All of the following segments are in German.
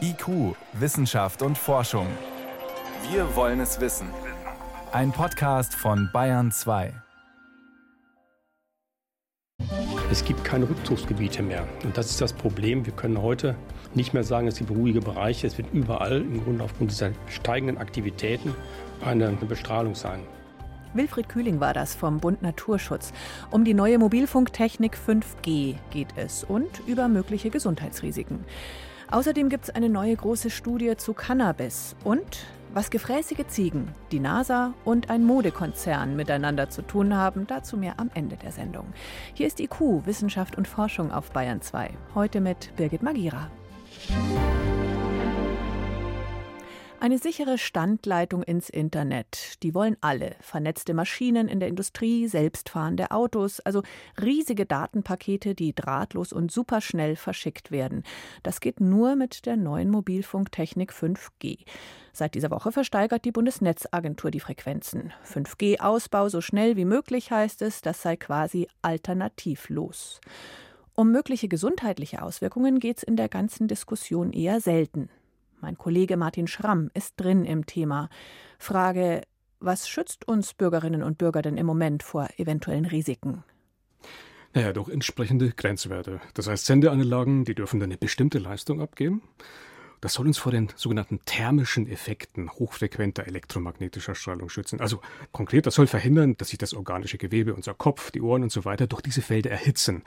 IQ, Wissenschaft und Forschung. Wir wollen es wissen. Ein Podcast von Bayern 2. Es gibt keine Rückzugsgebiete mehr. Und das ist das Problem. Wir können heute nicht mehr sagen, es gibt ruhige Bereiche. Es wird überall im Grunde aufgrund dieser steigenden Aktivitäten eine Bestrahlung sein. Wilfried Kühling war das vom Bund Naturschutz. Um die neue Mobilfunktechnik 5G geht es und über mögliche Gesundheitsrisiken. Außerdem gibt es eine neue große Studie zu Cannabis und was gefräßige Ziegen, die NASA und ein Modekonzern miteinander zu tun haben, dazu mehr am Ende der Sendung. Hier ist IQ, Wissenschaft und Forschung auf Bayern 2. Heute mit Birgit Magira. Eine sichere Standleitung ins Internet. Die wollen alle. Vernetzte Maschinen in der Industrie, selbstfahrende Autos, also riesige Datenpakete, die drahtlos und superschnell verschickt werden. Das geht nur mit der neuen Mobilfunktechnik 5G. Seit dieser Woche versteigert die Bundesnetzagentur die Frequenzen. 5G-Ausbau so schnell wie möglich heißt es, das sei quasi alternativlos. Um mögliche gesundheitliche Auswirkungen geht es in der ganzen Diskussion eher selten. Mein Kollege Martin Schramm ist drin im Thema. Frage, was schützt uns Bürgerinnen und Bürger denn im Moment vor eventuellen Risiken? Naja, doch entsprechende Grenzwerte. Das heißt, Sendeanlagen, die dürfen eine bestimmte Leistung abgeben. Das soll uns vor den sogenannten thermischen Effekten hochfrequenter elektromagnetischer Strahlung schützen. Also konkret, das soll verhindern, dass sich das organische Gewebe, unser Kopf, die Ohren und so weiter durch diese Felder erhitzen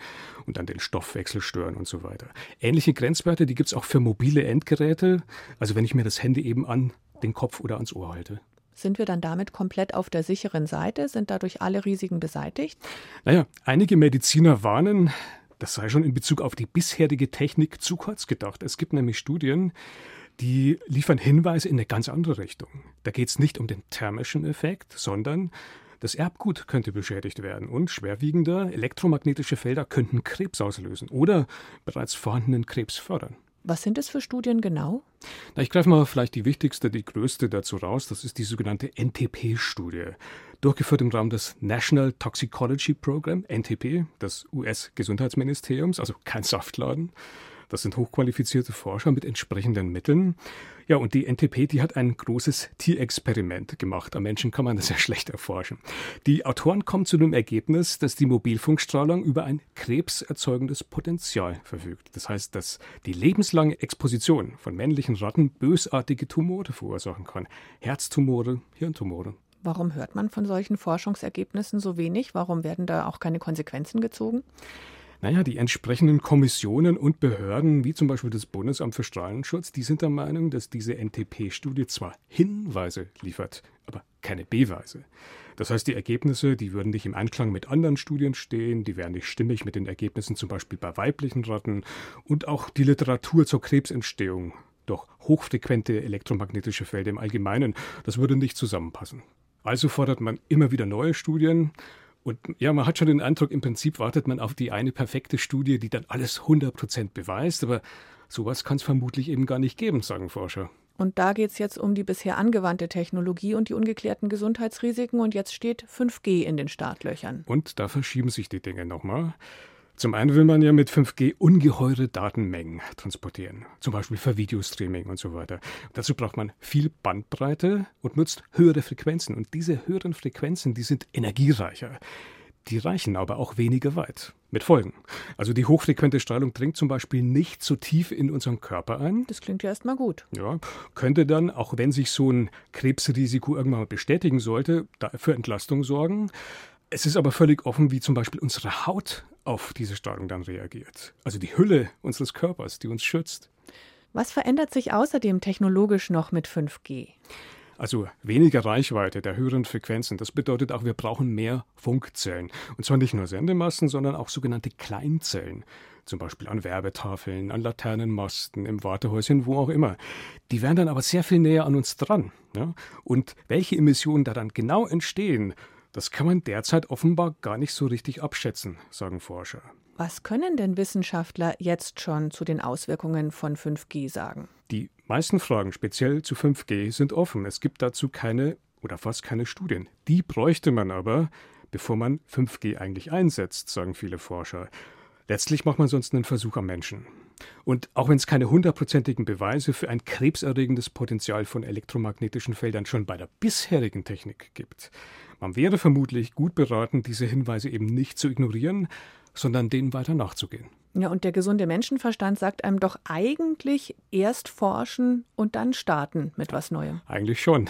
und dann den Stoffwechsel stören und so weiter. Ähnliche Grenzwerte, die gibt es auch für mobile Endgeräte. Also wenn ich mir das Handy eben an den Kopf oder ans Ohr halte. Sind wir dann damit komplett auf der sicheren Seite? Sind dadurch alle Risiken beseitigt? Naja, einige Mediziner warnen, das sei schon in Bezug auf die bisherige Technik zu kurz gedacht. Es gibt nämlich Studien, die liefern Hinweise in eine ganz andere Richtung. Da geht es nicht um den thermischen Effekt, sondern das Erbgut könnte beschädigt werden und schwerwiegender elektromagnetische Felder könnten Krebs auslösen oder bereits vorhandenen Krebs fördern. Was sind es für Studien genau? Na, ich greife mal vielleicht die wichtigste, die größte dazu raus. Das ist die sogenannte NTP-Studie durchgeführt im Rahmen des National Toxicology Program, NTP, des US-Gesundheitsministeriums, also kein Saftladen. Das sind hochqualifizierte Forscher mit entsprechenden Mitteln. Ja, und die NTP, die hat ein großes Tierexperiment gemacht. Am Menschen kann man das ja schlecht erforschen. Die Autoren kommen zu dem Ergebnis, dass die Mobilfunkstrahlung über ein krebserzeugendes Potenzial verfügt. Das heißt, dass die lebenslange Exposition von männlichen Ratten bösartige Tumore verursachen kann. Herztumore, Hirntumore. Warum hört man von solchen Forschungsergebnissen so wenig? Warum werden da auch keine Konsequenzen gezogen? Naja, die entsprechenden Kommissionen und Behörden, wie zum Beispiel das Bundesamt für Strahlenschutz, die sind der Meinung, dass diese NTP-Studie zwar Hinweise liefert, aber keine Beweise. Das heißt, die Ergebnisse, die würden nicht im Einklang mit anderen Studien stehen, die wären nicht stimmig mit den Ergebnissen zum Beispiel bei weiblichen Ratten und auch die Literatur zur Krebsentstehung durch hochfrequente elektromagnetische Felder im Allgemeinen, das würde nicht zusammenpassen. Also fordert man immer wieder neue Studien. Und ja, man hat schon den Eindruck, im Prinzip wartet man auf die eine perfekte Studie, die dann alles 100% beweist. Aber sowas kann es vermutlich eben gar nicht geben, sagen Forscher. Und da geht es jetzt um die bisher angewandte Technologie und die ungeklärten Gesundheitsrisiken. Und jetzt steht 5G in den Startlöchern. Und da verschieben sich die Dinge nochmal. Zum einen will man ja mit 5G ungeheure Datenmengen transportieren, zum Beispiel für Videostreaming und so weiter. Dazu braucht man viel Bandbreite und nutzt höhere Frequenzen. Und diese höheren Frequenzen, die sind energiereicher. Die reichen aber auch weniger weit. Mit Folgen. Also die hochfrequente Strahlung dringt zum Beispiel nicht so tief in unseren Körper ein. Das klingt ja erstmal gut. Ja, könnte dann, auch wenn sich so ein Krebsrisiko irgendwann mal bestätigen sollte, für Entlastung sorgen. Es ist aber völlig offen, wie zum Beispiel unsere Haut auf diese Strahlung dann reagiert. Also die Hülle unseres Körpers, die uns schützt. Was verändert sich außerdem technologisch noch mit 5G? Also weniger Reichweite der höheren Frequenzen. Das bedeutet auch, wir brauchen mehr Funkzellen. Und zwar nicht nur Sendemasten, sondern auch sogenannte Kleinzellen. Zum Beispiel an Werbetafeln, an Laternenmasten, im Wartehäuschen, wo auch immer. Die wären dann aber sehr viel näher an uns dran. Ja? Und welche Emissionen da dann genau entstehen, das kann man derzeit offenbar gar nicht so richtig abschätzen, sagen Forscher. Was können denn Wissenschaftler jetzt schon zu den Auswirkungen von 5G sagen? Die meisten Fragen speziell zu 5G sind offen. Es gibt dazu keine oder fast keine Studien. Die bräuchte man aber, bevor man 5G eigentlich einsetzt, sagen viele Forscher. Letztlich macht man sonst einen Versuch am Menschen. Und auch wenn es keine hundertprozentigen Beweise für ein krebserregendes Potenzial von elektromagnetischen Feldern schon bei der bisherigen Technik gibt, man wäre vermutlich gut beraten, diese Hinweise eben nicht zu ignorieren, sondern denen weiter nachzugehen. Ja, und der gesunde Menschenverstand sagt einem doch eigentlich erst forschen und dann starten mit was Neuem. Eigentlich schon.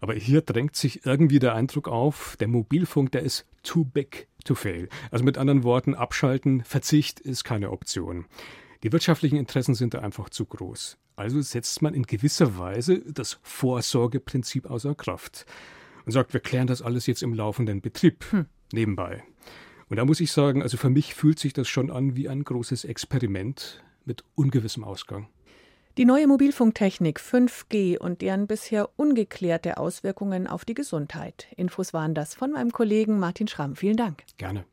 Aber hier drängt sich irgendwie der Eindruck auf, der Mobilfunk, der ist too big to fail. Also mit anderen Worten, abschalten, Verzicht ist keine Option. Die wirtschaftlichen Interessen sind da einfach zu groß. Also setzt man in gewisser Weise das Vorsorgeprinzip außer Kraft und sagt, wir klären das alles jetzt im laufenden Betrieb hm. nebenbei. Und da muss ich sagen, also für mich fühlt sich das schon an wie ein großes Experiment mit ungewissem Ausgang. Die neue Mobilfunktechnik 5G und deren bisher ungeklärte Auswirkungen auf die Gesundheit. Infos waren das von meinem Kollegen Martin Schramm. Vielen Dank. Gerne.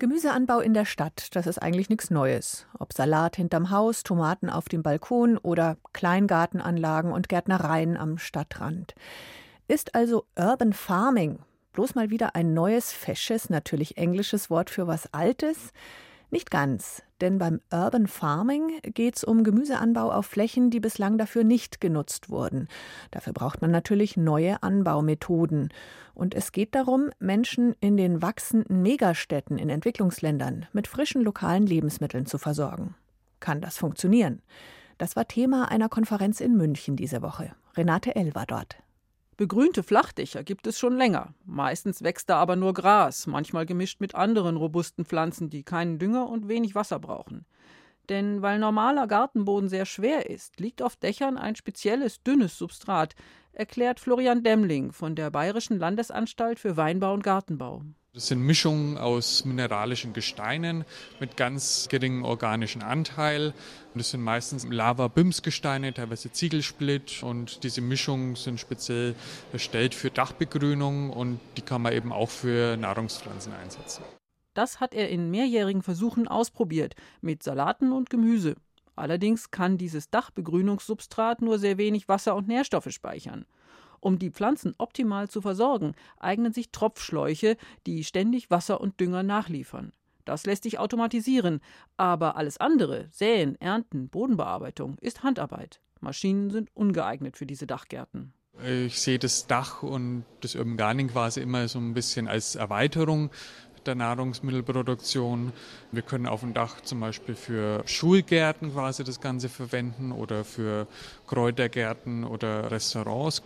Gemüseanbau in der Stadt, das ist eigentlich nichts Neues. Ob Salat hinterm Haus, Tomaten auf dem Balkon oder Kleingartenanlagen und Gärtnereien am Stadtrand. Ist also Urban Farming bloß mal wieder ein neues, fesches, natürlich englisches Wort für was Altes? Nicht ganz, denn beim Urban Farming geht es um Gemüseanbau auf Flächen, die bislang dafür nicht genutzt wurden. Dafür braucht man natürlich neue Anbaumethoden. Und es geht darum, Menschen in den wachsenden Megastädten in Entwicklungsländern mit frischen lokalen Lebensmitteln zu versorgen. Kann das funktionieren? Das war Thema einer Konferenz in München diese Woche. Renate L. war dort. Begrünte Flachdächer gibt es schon länger. Meistens wächst da aber nur Gras, manchmal gemischt mit anderen robusten Pflanzen, die keinen Dünger und wenig Wasser brauchen. Denn weil normaler Gartenboden sehr schwer ist, liegt auf Dächern ein spezielles dünnes Substrat, erklärt Florian Demmling von der Bayerischen Landesanstalt für Weinbau und Gartenbau. Das sind Mischungen aus mineralischen Gesteinen mit ganz geringem organischen Anteil. Das sind meistens Lava-Bims-Gesteine, teilweise Ziegelsplitt. Und diese Mischungen sind speziell erstellt für Dachbegrünung und die kann man eben auch für Nahrungspflanzen einsetzen. Das hat er in mehrjährigen Versuchen ausprobiert mit Salaten und Gemüse. Allerdings kann dieses Dachbegrünungssubstrat nur sehr wenig Wasser und Nährstoffe speichern. Um die Pflanzen optimal zu versorgen, eignen sich Tropfschläuche, die ständig Wasser und Dünger nachliefern. Das lässt sich automatisieren, aber alles andere, Säen, Ernten, Bodenbearbeitung, ist Handarbeit. Maschinen sind ungeeignet für diese Dachgärten. Ich sehe das Dach und das Urban Gardening quasi immer so ein bisschen als Erweiterung der Nahrungsmittelproduktion. Wir können auf dem Dach zum Beispiel für Schulgärten quasi das Ganze verwenden oder für Kräutergärten oder Restaurants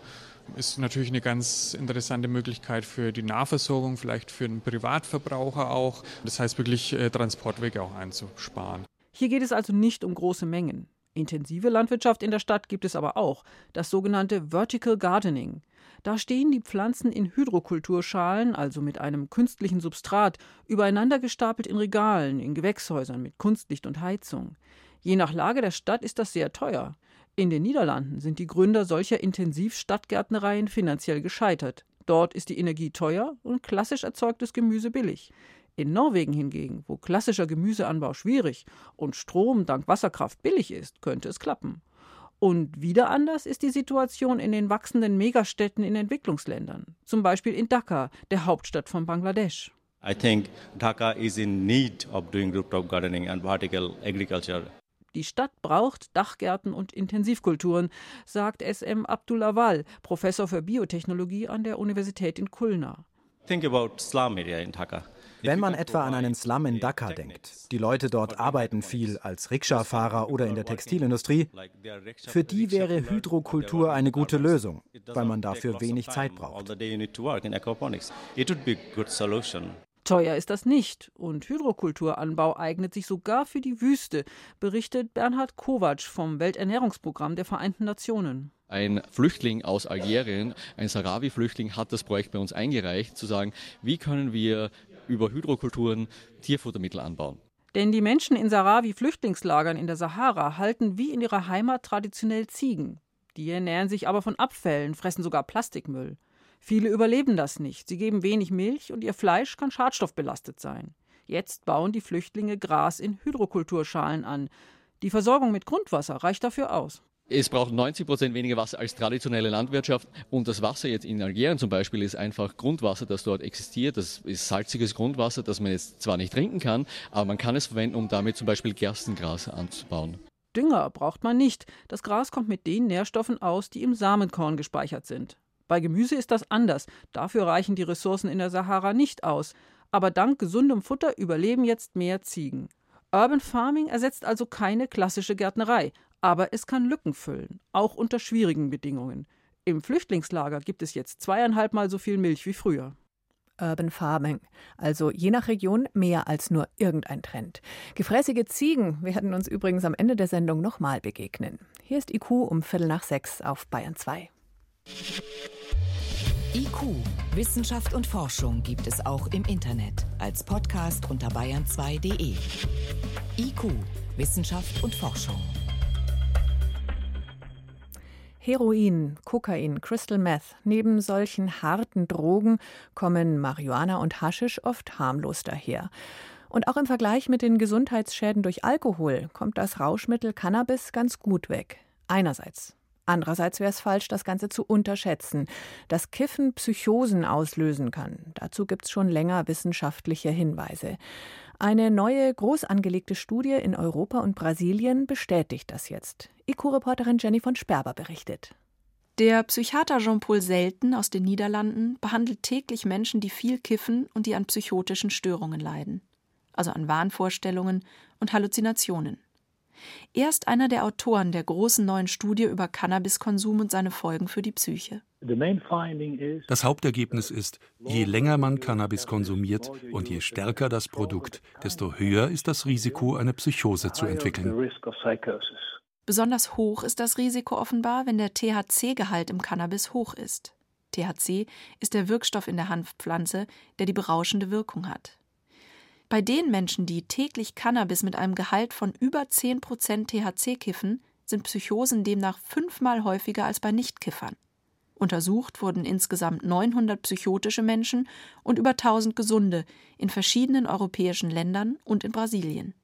ist natürlich eine ganz interessante Möglichkeit für die Nahversorgung, vielleicht für den Privatverbraucher auch. Das heißt wirklich äh, Transportwege auch einzusparen. Hier geht es also nicht um große Mengen. Intensive Landwirtschaft in der Stadt gibt es aber auch, das sogenannte Vertical Gardening. Da stehen die Pflanzen in Hydrokulturschalen, also mit einem künstlichen Substrat, übereinander gestapelt in Regalen, in Gewächshäusern mit Kunstlicht und Heizung. Je nach Lage der Stadt ist das sehr teuer. In den Niederlanden sind die Gründer solcher Intensivstadtgärtnereien finanziell gescheitert. Dort ist die Energie teuer und klassisch erzeugtes Gemüse billig. In Norwegen hingegen, wo klassischer Gemüseanbau schwierig und Strom dank Wasserkraft billig ist, könnte es klappen. Und wieder anders ist die Situation in den wachsenden Megastädten in Entwicklungsländern, zum Beispiel in Dhaka, der Hauptstadt von Bangladesch. I think Dhaka is in need of doing rooftop gardening and vertical agriculture. Die Stadt braucht Dachgärten und Intensivkulturen, sagt SM Abdulawal, Professor für Biotechnologie an der Universität in Kulna. Wenn man etwa an einen Slum in Dhaka denkt, die Leute dort arbeiten viel als Rikscha-Fahrer oder in der Textilindustrie, für die wäre Hydrokultur eine gute Lösung, weil man dafür wenig Zeit braucht. Teuer ist das nicht und Hydrokulturanbau eignet sich sogar für die Wüste, berichtet Bernhard Kovac vom Welternährungsprogramm der Vereinten Nationen. Ein Flüchtling aus Algerien, ein Sahrawi-Flüchtling, hat das Projekt bei uns eingereicht, zu sagen, wie können wir über Hydrokulturen Tierfuttermittel anbauen. Denn die Menschen in Sahrawi-Flüchtlingslagern in der Sahara halten wie in ihrer Heimat traditionell Ziegen. Die ernähren sich aber von Abfällen, fressen sogar Plastikmüll. Viele überleben das nicht. Sie geben wenig Milch und ihr Fleisch kann schadstoffbelastet sein. Jetzt bauen die Flüchtlinge Gras in Hydrokulturschalen an. Die Versorgung mit Grundwasser reicht dafür aus. Es braucht 90 Prozent weniger Wasser als traditionelle Landwirtschaft. Und das Wasser jetzt in Algerien zum Beispiel ist einfach Grundwasser, das dort existiert. Das ist salziges Grundwasser, das man jetzt zwar nicht trinken kann, aber man kann es verwenden, um damit zum Beispiel Gerstengras anzubauen. Dünger braucht man nicht. Das Gras kommt mit den Nährstoffen aus, die im Samenkorn gespeichert sind. Bei Gemüse ist das anders. Dafür reichen die Ressourcen in der Sahara nicht aus. Aber dank gesundem Futter überleben jetzt mehr Ziegen. Urban Farming ersetzt also keine klassische Gärtnerei, aber es kann Lücken füllen, auch unter schwierigen Bedingungen. Im Flüchtlingslager gibt es jetzt zweieinhalb Mal so viel Milch wie früher. Urban Farming, also je nach Region mehr als nur irgendein Trend. Gefräßige Ziegen werden uns übrigens am Ende der Sendung nochmal begegnen. Hier ist IQ um Viertel nach sechs auf Bayern 2. IQ, Wissenschaft und Forschung gibt es auch im Internet als Podcast unter bayern2.de. IQ, Wissenschaft und Forschung. Heroin, Kokain, Crystal Meth. Neben solchen harten Drogen kommen Marihuana und Haschisch oft harmlos daher. Und auch im Vergleich mit den Gesundheitsschäden durch Alkohol kommt das Rauschmittel Cannabis ganz gut weg. Einerseits. Andererseits wäre es falsch, das Ganze zu unterschätzen, dass Kiffen Psychosen auslösen kann. Dazu gibt es schon länger wissenschaftliche Hinweise. Eine neue, groß angelegte Studie in Europa und Brasilien bestätigt das jetzt. IQ-Reporterin Jenny von Sperber berichtet. Der Psychiater Jean-Paul Selten aus den Niederlanden behandelt täglich Menschen, die viel kiffen und die an psychotischen Störungen leiden, also an Wahnvorstellungen und Halluzinationen. Er ist einer der Autoren der großen neuen Studie über Cannabiskonsum und seine Folgen für die Psyche. Das Hauptergebnis ist, je länger man Cannabis konsumiert und je stärker das Produkt, desto höher ist das Risiko, eine Psychose zu entwickeln. Besonders hoch ist das Risiko offenbar, wenn der THC-Gehalt im Cannabis hoch ist. THC ist der Wirkstoff in der Hanfpflanze, der die berauschende Wirkung hat. Bei den Menschen, die täglich Cannabis mit einem Gehalt von über 10% THC kiffen, sind Psychosen demnach fünfmal häufiger als bei Nichtkiffern. Untersucht wurden insgesamt 900 psychotische Menschen und über 1000 gesunde in verschiedenen europäischen Ländern und in Brasilien.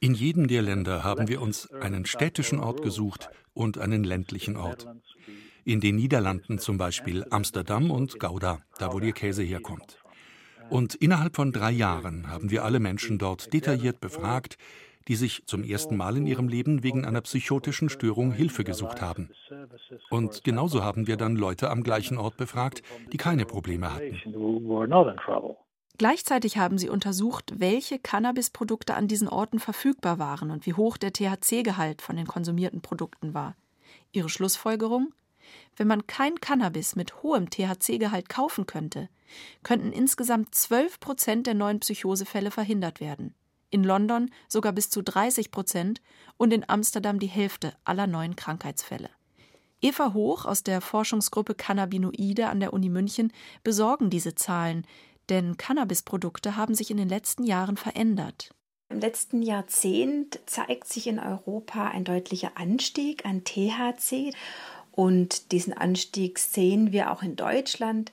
In jedem der Länder haben wir uns einen städtischen Ort gesucht und einen ländlichen Ort. In den Niederlanden zum Beispiel Amsterdam und Gouda, da wo der Käse herkommt. Und innerhalb von drei Jahren haben wir alle Menschen dort detailliert befragt, die sich zum ersten Mal in ihrem Leben wegen einer psychotischen Störung Hilfe gesucht haben. Und genauso haben wir dann Leute am gleichen Ort befragt, die keine Probleme hatten. Gleichzeitig haben sie untersucht, welche Cannabisprodukte an diesen Orten verfügbar waren und wie hoch der THC-Gehalt von den konsumierten Produkten war. Ihre Schlussfolgerung? Wenn man kein Cannabis mit hohem THC-Gehalt kaufen könnte, könnten insgesamt 12 Prozent der neuen Psychosefälle verhindert werden. In London sogar bis zu 30 Prozent und in Amsterdam die Hälfte aller neuen Krankheitsfälle. Eva Hoch aus der Forschungsgruppe Cannabinoide an der Uni München besorgen diese Zahlen, denn Cannabisprodukte haben sich in den letzten Jahren verändert. Im letzten Jahrzehnt zeigt sich in Europa ein deutlicher Anstieg an THC und diesen Anstieg sehen wir auch in Deutschland.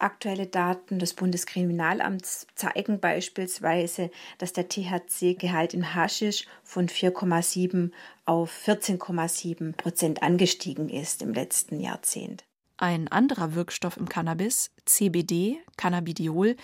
Aktuelle Daten des Bundeskriminalamts zeigen beispielsweise, dass der THC-Gehalt in Haschisch von 4,7 auf 14,7 Prozent angestiegen ist im letzten Jahrzehnt. Ein anderer Wirkstoff im Cannabis, CBD, Cannabidiol,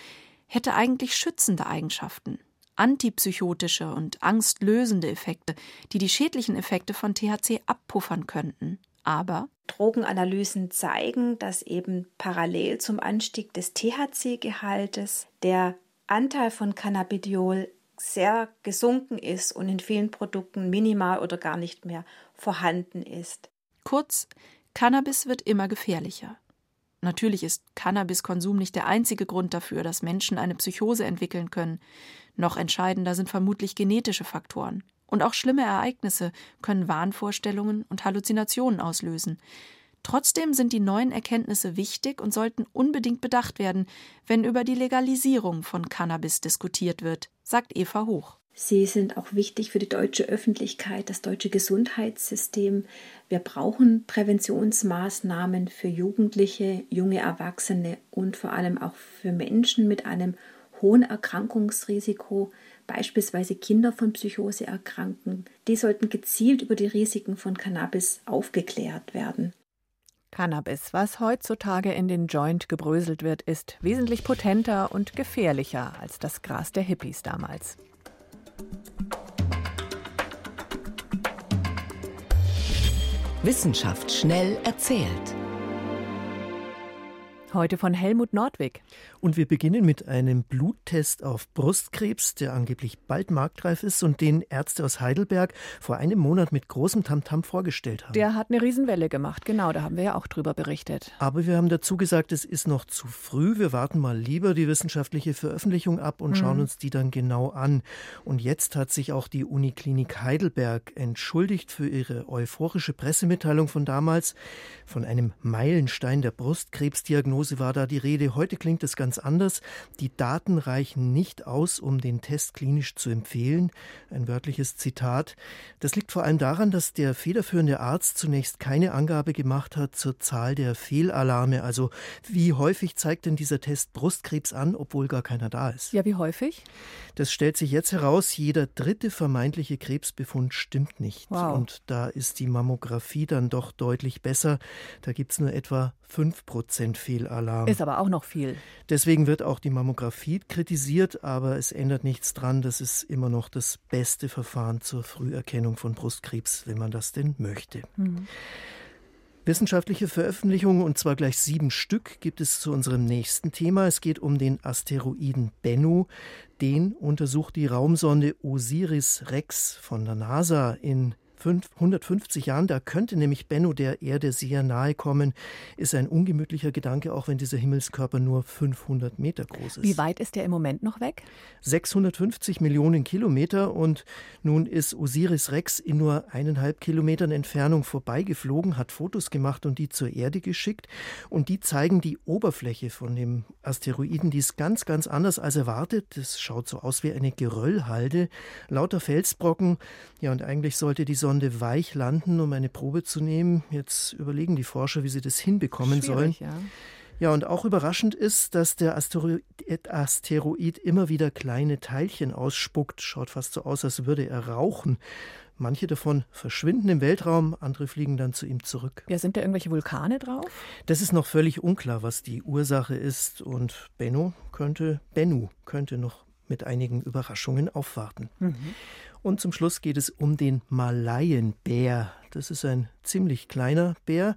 hätte eigentlich schützende Eigenschaften, antipsychotische und angstlösende Effekte, die die schädlichen Effekte von THC abpuffern könnten. Aber Drogenanalysen zeigen, dass eben parallel zum Anstieg des THC-Gehaltes der Anteil von Cannabidiol sehr gesunken ist und in vielen Produkten minimal oder gar nicht mehr vorhanden ist. Kurz, Cannabis wird immer gefährlicher. Natürlich ist Cannabiskonsum nicht der einzige Grund dafür, dass Menschen eine Psychose entwickeln können. Noch entscheidender sind vermutlich genetische Faktoren. Und auch schlimme Ereignisse können Wahnvorstellungen und Halluzinationen auslösen. Trotzdem sind die neuen Erkenntnisse wichtig und sollten unbedingt bedacht werden, wenn über die Legalisierung von Cannabis diskutiert wird, sagt Eva Hoch. Sie sind auch wichtig für die deutsche Öffentlichkeit, das deutsche Gesundheitssystem. Wir brauchen Präventionsmaßnahmen für Jugendliche, junge Erwachsene und vor allem auch für Menschen mit einem hohen Erkrankungsrisiko beispielsweise Kinder von Psychose erkranken. Die sollten gezielt über die Risiken von Cannabis aufgeklärt werden. Cannabis, was heutzutage in den Joint gebröselt wird, ist wesentlich potenter und gefährlicher als das Gras der Hippies damals. Wissenschaft schnell erzählt. Heute von Helmut Nordwig. Und wir beginnen mit einem Bluttest auf Brustkrebs, der angeblich bald marktreif ist und den Ärzte aus Heidelberg vor einem Monat mit großem Tamtam vorgestellt haben. Der hat eine Riesenwelle gemacht, genau, da haben wir ja auch drüber berichtet. Aber wir haben dazu gesagt, es ist noch zu früh. Wir warten mal lieber die wissenschaftliche Veröffentlichung ab und mhm. schauen uns die dann genau an. Und jetzt hat sich auch die Uniklinik Heidelberg entschuldigt für ihre euphorische Pressemitteilung von damals. Von einem Meilenstein der Brustkrebsdiagnose war da die Rede. Heute klingt es ganz ganz anders. Die Daten reichen nicht aus, um den Test klinisch zu empfehlen. Ein wörtliches Zitat. Das liegt vor allem daran, dass der federführende Arzt zunächst keine Angabe gemacht hat zur Zahl der Fehlalarme. Also wie häufig zeigt denn dieser Test Brustkrebs an, obwohl gar keiner da ist? Ja, wie häufig? Das stellt sich jetzt heraus. Jeder dritte vermeintliche Krebsbefund stimmt nicht. Wow. Und da ist die Mammographie dann doch deutlich besser. Da gibt es nur etwa 5% Fehlalarm. Ist aber auch noch viel. Deswegen wird auch die Mammographie kritisiert, aber es ändert nichts dran. Das ist immer noch das beste Verfahren zur Früherkennung von Brustkrebs, wenn man das denn möchte. Mhm. Wissenschaftliche Veröffentlichungen, und zwar gleich sieben Stück, gibt es zu unserem nächsten Thema. Es geht um den Asteroiden Bennu. Den untersucht die Raumsonde Osiris Rex von der NASA in 150 Jahren, da könnte nämlich Bennu der Erde sehr nahe kommen, ist ein ungemütlicher Gedanke, auch wenn dieser Himmelskörper nur 500 Meter groß ist. Wie weit ist der im Moment noch weg? 650 Millionen Kilometer und nun ist Osiris Rex in nur eineinhalb Kilometern Entfernung vorbeigeflogen, hat Fotos gemacht und die zur Erde geschickt und die zeigen die Oberfläche von dem Asteroiden, die ist ganz, ganz anders als erwartet. Das schaut so aus wie eine Geröllhalde, lauter Felsbrocken. Ja, und eigentlich sollte die Sonne Sonde weich landen, um eine Probe zu nehmen. Jetzt überlegen die Forscher, wie sie das hinbekommen Schwierig, sollen. Ja. Ja, und auch überraschend ist, dass der Asteroid, Asteroid immer wieder kleine Teilchen ausspuckt. Schaut fast so aus, als würde er rauchen. Manche davon verschwinden im Weltraum, andere fliegen dann zu ihm zurück. Ja, sind da irgendwelche Vulkane drauf? Das ist noch völlig unklar, was die Ursache ist. Und Bennu könnte, Bennu könnte noch mit einigen Überraschungen aufwarten. Mhm. Und zum Schluss geht es um den Malayenbär. Das ist ein ziemlich kleiner Bär,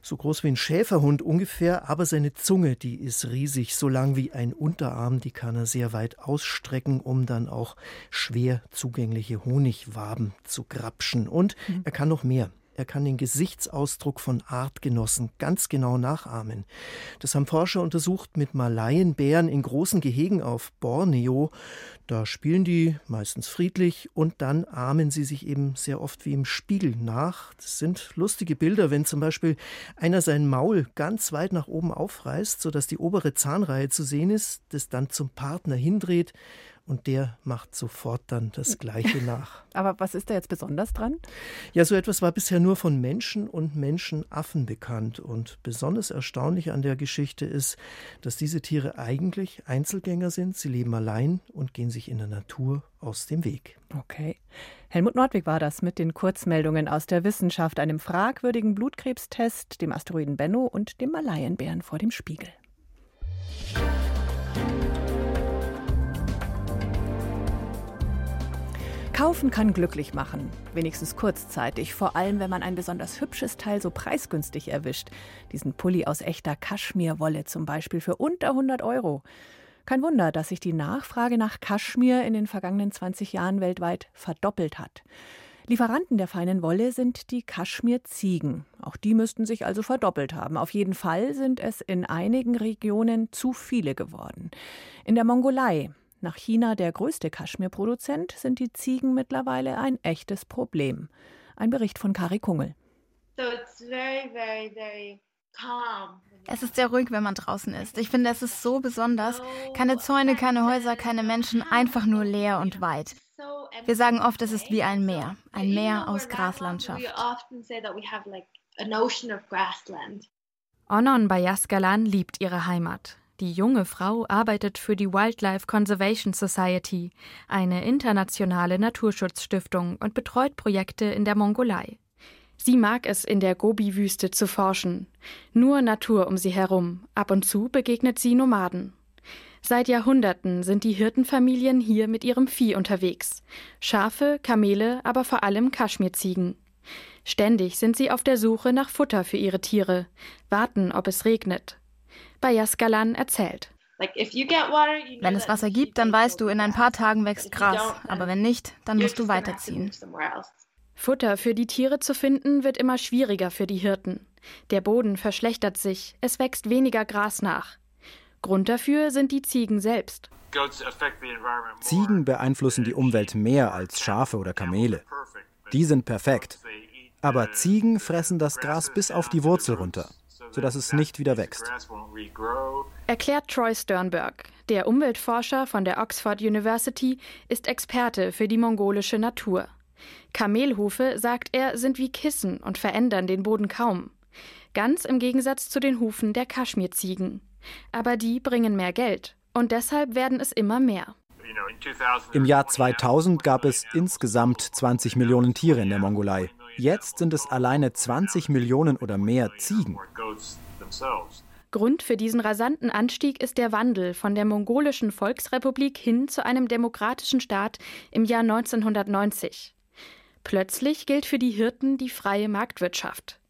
so groß wie ein Schäferhund ungefähr, aber seine Zunge, die ist riesig, so lang wie ein Unterarm, die kann er sehr weit ausstrecken, um dann auch schwer zugängliche Honigwaben zu grapschen. Und mhm. er kann noch mehr. Er kann den Gesichtsausdruck von Artgenossen ganz genau nachahmen. Das haben Forscher untersucht mit Malayenbären in großen Gehegen auf Borneo. Da spielen die meistens friedlich und dann ahmen sie sich eben sehr oft wie im Spiegel nach. Das sind lustige Bilder, wenn zum Beispiel einer sein Maul ganz weit nach oben aufreißt, sodass die obere Zahnreihe zu sehen ist, das dann zum Partner hindreht und der macht sofort dann das Gleiche nach. Aber was ist da jetzt besonders dran? Ja, so etwas war bisher nur von Menschen und Menschenaffen bekannt. Und besonders erstaunlich an der Geschichte ist, dass diese Tiere eigentlich Einzelgänger sind. Sie leben allein und gehen sich in der Natur aus dem Weg. Okay. Helmut Nordwig war das mit den Kurzmeldungen aus der Wissenschaft, einem fragwürdigen Blutkrebstest, dem Asteroiden Bennu und dem Malayenbären vor dem Spiegel. Kaufen kann glücklich machen, wenigstens kurzzeitig, vor allem wenn man ein besonders hübsches Teil so preisgünstig erwischt. Diesen Pulli aus echter Kaschmirwolle zum Beispiel für unter 100 Euro. Kein Wunder, dass sich die Nachfrage nach Kaschmir in den vergangenen 20 Jahren weltweit verdoppelt hat. Lieferanten der feinen Wolle sind die Kaschmir-Ziegen. Auch die müssten sich also verdoppelt haben. Auf jeden Fall sind es in einigen Regionen zu viele geworden. In der Mongolei nach China der größte Kaschmirproduzent sind die Ziegen mittlerweile ein echtes Problem. Ein Bericht von Kari Kungel. Es ist sehr ruhig, wenn man draußen ist. Ich finde, es ist so besonders. Keine Zäune, keine Häuser, keine Menschen, einfach nur leer und weit. Wir sagen oft, es ist wie ein Meer, ein Meer aus Graslandschaft. Onon Bayaskalan liebt ihre Heimat. Die junge Frau arbeitet für die Wildlife Conservation Society, eine internationale Naturschutzstiftung, und betreut Projekte in der Mongolei. Sie mag es, in der Gobi-Wüste zu forschen. Nur Natur um sie herum. Ab und zu begegnet sie Nomaden. Seit Jahrhunderten sind die Hirtenfamilien hier mit ihrem Vieh unterwegs. Schafe, Kamele, aber vor allem Kaschmirziegen. Ständig sind sie auf der Suche nach Futter für ihre Tiere, warten, ob es regnet. Bayaskalan erzählt. Wenn es Wasser gibt, dann weißt du, in ein paar Tagen wächst Gras, aber wenn nicht, dann musst du weiterziehen. Futter für die Tiere zu finden wird immer schwieriger für die Hirten. Der Boden verschlechtert sich, es wächst weniger Gras nach. Grund dafür sind die Ziegen selbst. Ziegen beeinflussen die Umwelt mehr als Schafe oder Kamele. Die sind perfekt. Aber Ziegen fressen das Gras bis auf die Wurzel runter, sodass es nicht wieder wächst. Erklärt Troy Sternberg. Der Umweltforscher von der Oxford University ist Experte für die mongolische Natur. Kamelhufe, sagt er, sind wie Kissen und verändern den Boden kaum. Ganz im Gegensatz zu den Hufen der Kaschmirziegen. Aber die bringen mehr Geld und deshalb werden es immer mehr. Im Jahr 2000 gab es insgesamt 20 Millionen Tiere in der Mongolei. Jetzt sind es alleine 20 Millionen oder mehr Ziegen. Grund für diesen rasanten Anstieg ist der Wandel von der mongolischen Volksrepublik hin zu einem demokratischen Staat im Jahr 1990. Plötzlich gilt für die Hirten die freie Marktwirtschaft.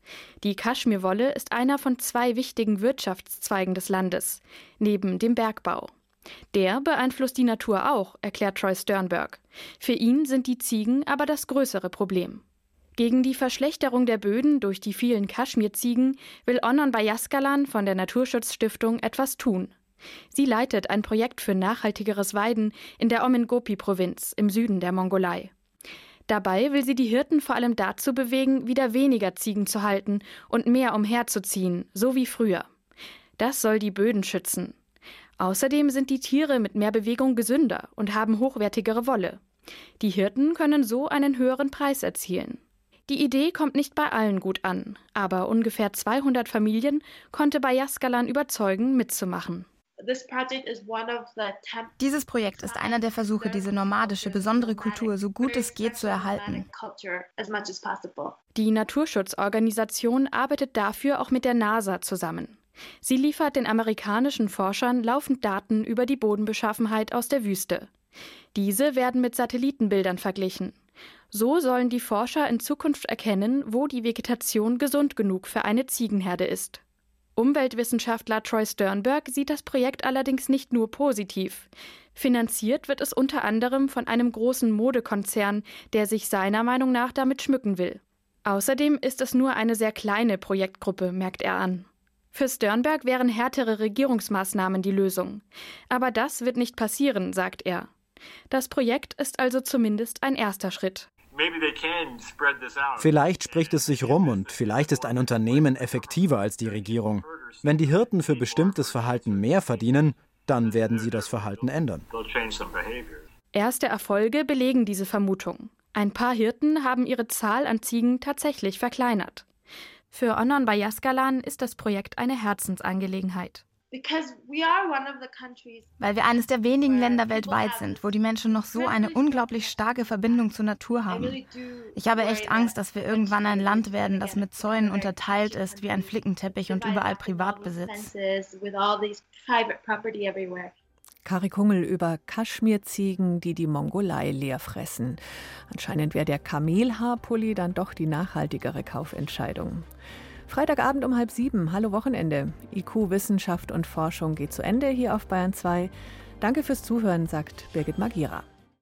Die Kaschmirwolle ist einer von zwei wichtigen Wirtschaftszweigen des Landes, neben dem Bergbau. Der beeinflusst die Natur auch, erklärt Troy Sternberg. Für ihn sind die Ziegen aber das größere Problem. Gegen die Verschlechterung der Böden durch die vielen Kaschmirziegen will Onon Bayaskalan von der Naturschutzstiftung etwas tun. Sie leitet ein Projekt für nachhaltigeres Weiden in der Omengopi-Provinz im Süden der Mongolei. Dabei will sie die Hirten vor allem dazu bewegen, wieder weniger Ziegen zu halten und mehr umherzuziehen, so wie früher. Das soll die Böden schützen. Außerdem sind die Tiere mit mehr Bewegung gesünder und haben hochwertigere Wolle. Die Hirten können so einen höheren Preis erzielen. Die Idee kommt nicht bei allen gut an, aber ungefähr 200 Familien konnte Bayaskalan überzeugen, mitzumachen. Dieses Projekt ist einer der Versuche, diese nomadische, besondere Kultur so gut es geht zu erhalten. Die Naturschutzorganisation arbeitet dafür auch mit der NASA zusammen. Sie liefert den amerikanischen Forschern laufend Daten über die Bodenbeschaffenheit aus der Wüste. Diese werden mit Satellitenbildern verglichen. So sollen die Forscher in Zukunft erkennen, wo die Vegetation gesund genug für eine Ziegenherde ist. Umweltwissenschaftler Troy Sternberg sieht das Projekt allerdings nicht nur positiv. Finanziert wird es unter anderem von einem großen Modekonzern, der sich seiner Meinung nach damit schmücken will. Außerdem ist es nur eine sehr kleine Projektgruppe, merkt er an. Für Sternberg wären härtere Regierungsmaßnahmen die Lösung. Aber das wird nicht passieren, sagt er. Das Projekt ist also zumindest ein erster Schritt. Vielleicht spricht es sich rum und vielleicht ist ein Unternehmen effektiver als die Regierung. Wenn die Hirten für bestimmtes Verhalten mehr verdienen, dann werden sie das Verhalten ändern. Erste Erfolge belegen diese Vermutung. Ein paar Hirten haben ihre Zahl an Ziegen tatsächlich verkleinert. Für Onon Bayaskalan ist das Projekt eine Herzensangelegenheit. Weil wir eines der wenigen Länder weltweit sind, wo die Menschen noch so eine unglaublich starke Verbindung zur Natur haben. Ich habe echt Angst, dass wir irgendwann ein Land werden, das mit Zäunen unterteilt ist wie ein Flickenteppich und überall Privatbesitz. Kari Kungel über Kaschmirziegen, die die Mongolei leer fressen. Anscheinend wäre der Kamelhaarpulli dann doch die nachhaltigere Kaufentscheidung. Freitagabend um halb sieben. Hallo Wochenende. IQ Wissenschaft und Forschung geht zu Ende hier auf Bayern 2. Danke fürs Zuhören, sagt Birgit Magira.